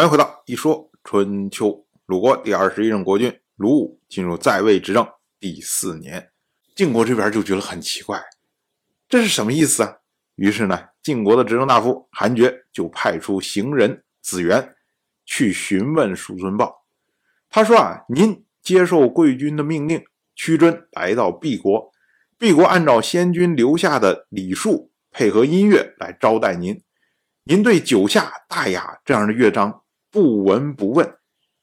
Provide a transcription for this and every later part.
欢迎回到一说春秋。鲁国第二十一任国君鲁武进入在位执政第四年，晋国这边就觉得很奇怪，这是什么意思啊？于是呢，晋国的执政大夫韩厥就派出行人子元去询问叔孙豹。他说啊，您接受贵军的命令，屈尊来到毕国，毕国按照先君留下的礼数，配合音乐来招待您。您对九夏、大雅这样的乐章不闻不问，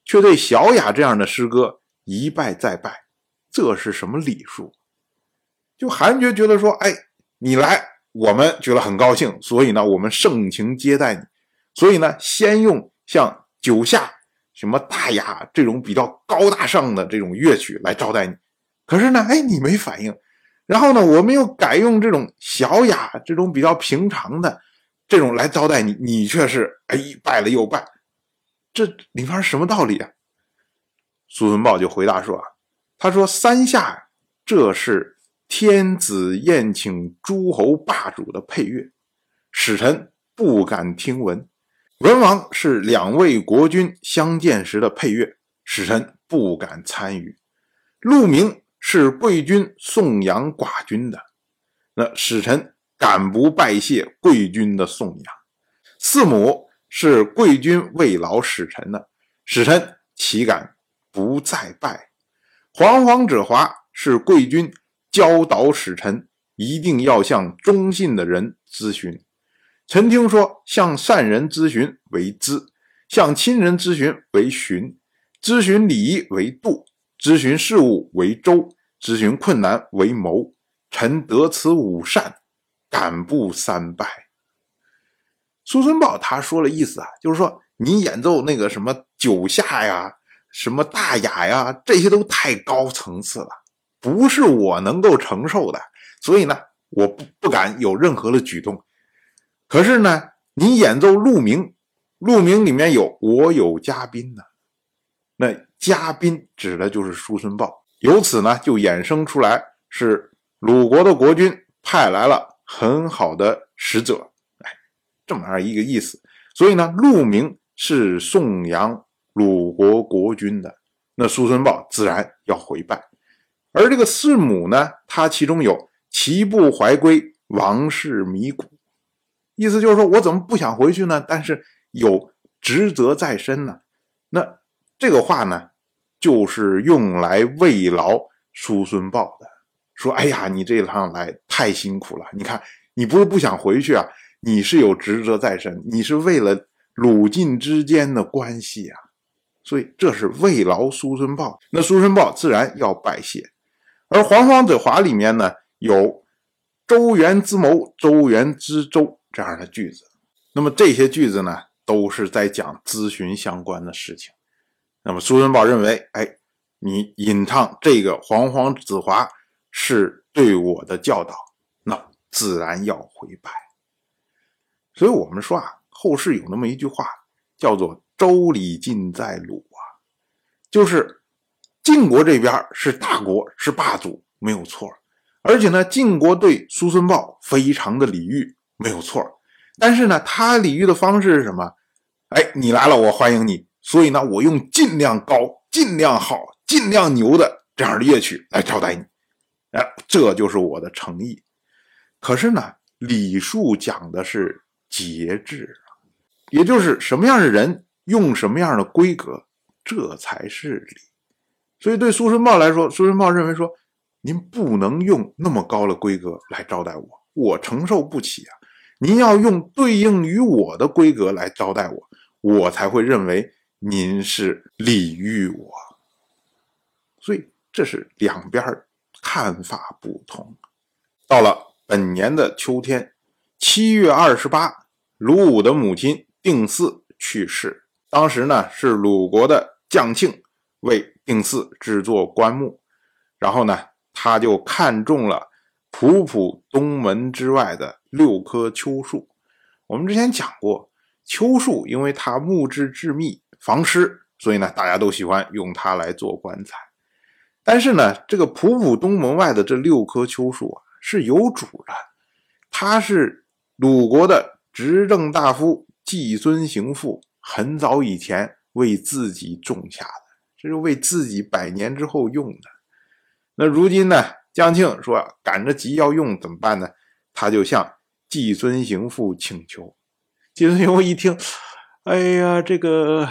却对小雅这样的诗歌一拜再拜，这是什么礼数？就韩厥觉得说，哎，你来，我们觉得很高兴，所以呢，我们盛情接待你。所以呢，先用像九下、什么大雅这种比较高大上的这种乐曲来招待你。可是呢，哎，你没反应。然后呢，我们又改用这种小雅这种比较平常的。这种来招待你，你却是哎拜了又拜，这里面什么道理啊？苏文豹就回答说啊，他说三下这是天子宴请诸侯霸主的配乐，使臣不敢听闻；文王是两位国君相见时的配乐，使臣不敢参与；陆明是贵君颂扬寡君的，那使臣。敢不拜谢贵君的颂扬？四母是贵君慰劳使臣的，使臣岂敢不再拜？惶惶者华是贵君教导使臣，一定要向忠信的人咨询。臣听说，向善人咨询为咨，向亲人咨询为询，咨询礼仪为度，咨询事务为周，咨询困难为谋。臣得此五善。敢不三拜？苏孙豹他说了意思啊，就是说你演奏那个什么九下呀、什么大雅呀，这些都太高层次了，不是我能够承受的，所以呢，我不不敢有任何的举动。可是呢，你演奏鹿鸣，鹿鸣里面有我有嘉宾呢，那嘉宾指的就是苏孙豹，由此呢，就衍生出来是鲁国的国君派来了。很好的使者，这么样一个意思。所以呢，陆明是颂扬鲁国国君的，那叔孙豹自然要回拜。而这个四母呢，他其中有齐不怀归，王室迷谷，意思就是说我怎么不想回去呢？但是有职责在身呢。那这个话呢，就是用来慰劳叔孙豹的。说：“哎呀，你这一趟来太辛苦了。你看，你不是不想回去啊？你是有职责在身，你是为了鲁晋之间的关系啊。所以这是慰劳苏孙豹。那苏孙豹自然要拜谢。而惶惶者华里面呢，有周原之谋，周原之周这样的句子。那么这些句子呢，都是在讲咨询相关的事情。那么苏孙豹认为，哎，你吟唱这个惶惶子华。”是对我的教导，那自然要回拜。所以，我们说啊，后世有那么一句话，叫做“周礼尽在鲁”啊，就是晋国这边是大国，是霸主，没有错。而且呢，晋国对叔孙豹非常的礼遇，没有错。但是呢，他礼遇的方式是什么？哎，你来了，我欢迎你。所以呢，我用尽量高、尽量好、尽量牛的这样的乐曲来招待你。哎，这就是我的诚意。可是呢，礼数讲的是节制啊也就是什么样的人用什么样的规格，这才是礼。所以对苏孙豹来说，苏孙豹认为说，您不能用那么高的规格来招待我，我承受不起啊。您要用对应于我的规格来招待我，我才会认为您是礼遇我。所以这是两边看法不同。到了本年的秋天，七月二十八，鲁武的母亲定嗣去世。当时呢，是鲁国的将庆为定嗣制作棺木，然后呢，他就看中了普普东门之外的六棵秋树。我们之前讲过，秋树因为它木质致密，防湿，所以呢，大家都喜欢用它来做棺材。但是呢，这个普普东门外的这六棵秋树啊是有主的，它是鲁国的执政大夫季孙行父很早以前为自己种下的，这是为自己百年之后用的。那如今呢？江庆说赶着急要用怎么办呢？他就向季孙行父请求。季孙行父一听，哎呀，这个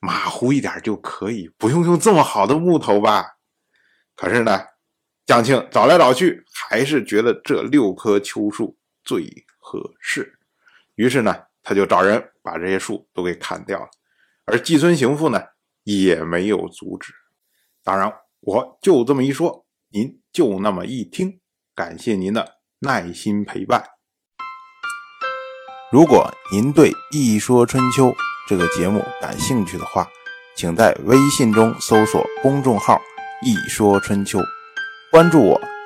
马虎一点就可以，不用用这么好的木头吧？可是呢，江庆找来找去，还是觉得这六棵秋树最合适。于是呢，他就找人把这些树都给砍掉了。而季孙行父呢，也没有阻止。当然，我就这么一说，您就那么一听。感谢您的耐心陪伴。如果您对《一说春秋》这个节目感兴趣的话，请在微信中搜索公众号“一说春秋”，关注我。